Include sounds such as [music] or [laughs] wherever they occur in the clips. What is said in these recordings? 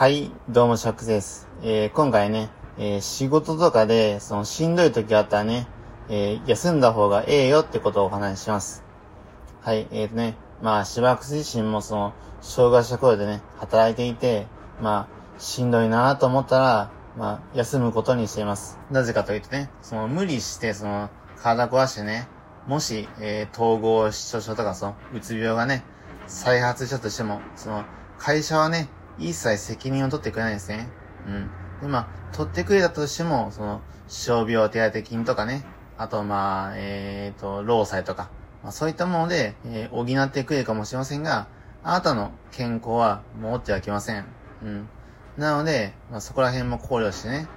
はい、どうも、シャックスです。えー、今回ね、えー、仕事とかで、その、しんどい時あったらね、えー、休んだ方がええよってことをお話しします。はい、えーとね、まあ、しばらく自身もその、障害者雇用でね、働いていて、まあ、しんどいなと思ったら、まあ、休むことにしています。なぜかというとね、その、無理して、その、体壊してね、もし、えー、統合失調症とか、その、うつ病がね、再発したとしても、その、会社はね、一切責任を取ってくれないんですね。うん。で、まあ、取ってくれたとしても、その、傷病手当金とかね、あと、まあ、えーと、労災とか、まあ、そういったもので、えー補ってくれるかもしれませんが、あなたの健康は持ってはいけません。うん。なので、まあ、そこら辺も考慮してね、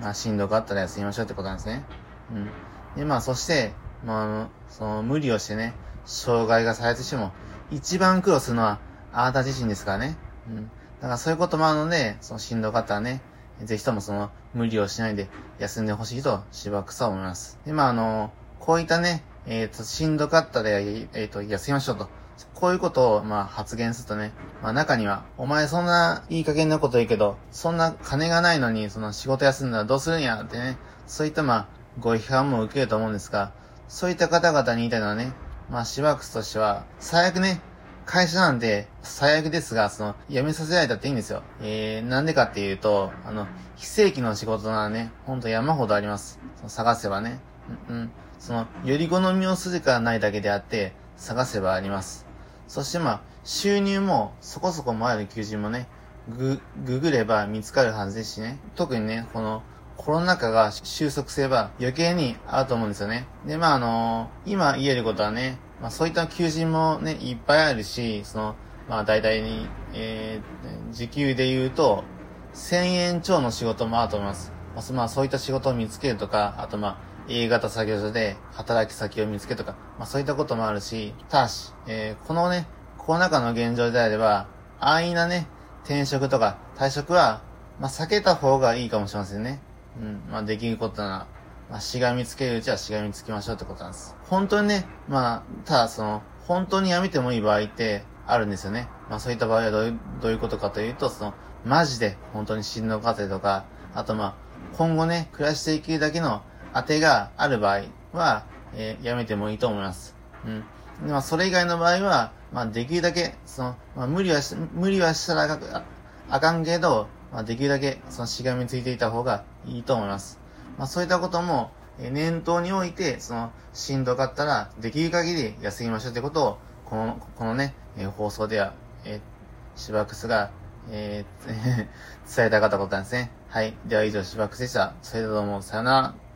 まあ、しんどかったら休みましょうってことなんですね。うん。で、まあ、そして、まあ、その、無理をしてね、障害が再発しても、一番苦労するのは、あなた自身ですからね。うん。だからそういうこともあるので、そのしんどかったらね、ぜひともその無理をしないで休んでほしいとしばくさ思います。で、まああの、こういったね、えっ、と、しんどかったで、えっ、と、休みましょうと。こういうことを、まあ、発言するとね、まあ、中には、お前そんないい加減なこと言うけど、そんな金がないのに、その仕事休んだらどうするんやってね、そういったまあ、ご批判も受けると思うんですが、そういった方々に言いたいのはね、まあ、しばくすとしては、最悪ね、会社なんで、最悪ですが、その、辞めさせられたっていいんですよ。えー、なんでかっていうと、あの、非正規の仕事ならね、ほんと山ほどあります。その探せばね。うん、うん。その、より好みをするかないだけであって、探せばあります。そしてまあ、収入もそこそこもある求人もね、ぐ、ググれば見つかるはずですしね。特にね、この、コロナ禍が収束すれば余計にあると思うんですよね。で、まああの今言えることはね、まあそういった求人もね、いっぱいあるし、その、まあ大体に、えー、時給で言うと、1000円超の仕事もあると思います。まあそういった仕事を見つけるとか、あとまあ、A 型作業所で働き先を見つけるとか、まあそういったこともあるし、ただし、えーこのね、コロナ禍の現状であれば、安易なね、転職とか退職は、まあ避けた方がいいかもしれませんね。うん、まあできることなら、まあしがみつけるうちはしがみつきましょうってことなんです。本当にね、まあ、ただその、本当に辞めてもいい場合ってあるんですよね。まあそういった場合はどういう、どういうことかというと、その、マジで本当にしんどかったりとか、あとまあ、今後ね、暮らしていけるだけの当てがある場合は、えーやめてもいいと思います。うん。でまあ、それ以外の場合は、まあ、できるだけ、その、まあ、無理はし、無理はしたらあかんけど、まあ、できるだけ、その、しがみついていた方がいいと思います。まあ、そういったことも、え念頭において、その、しんどかったら、できる限り休みましょうってことを、この、このね、え放送では、えー、しばくすが、えー [laughs] 伝えたかったことなんですね。はい。では以上、しばくすでした。それではどうも、さよなら。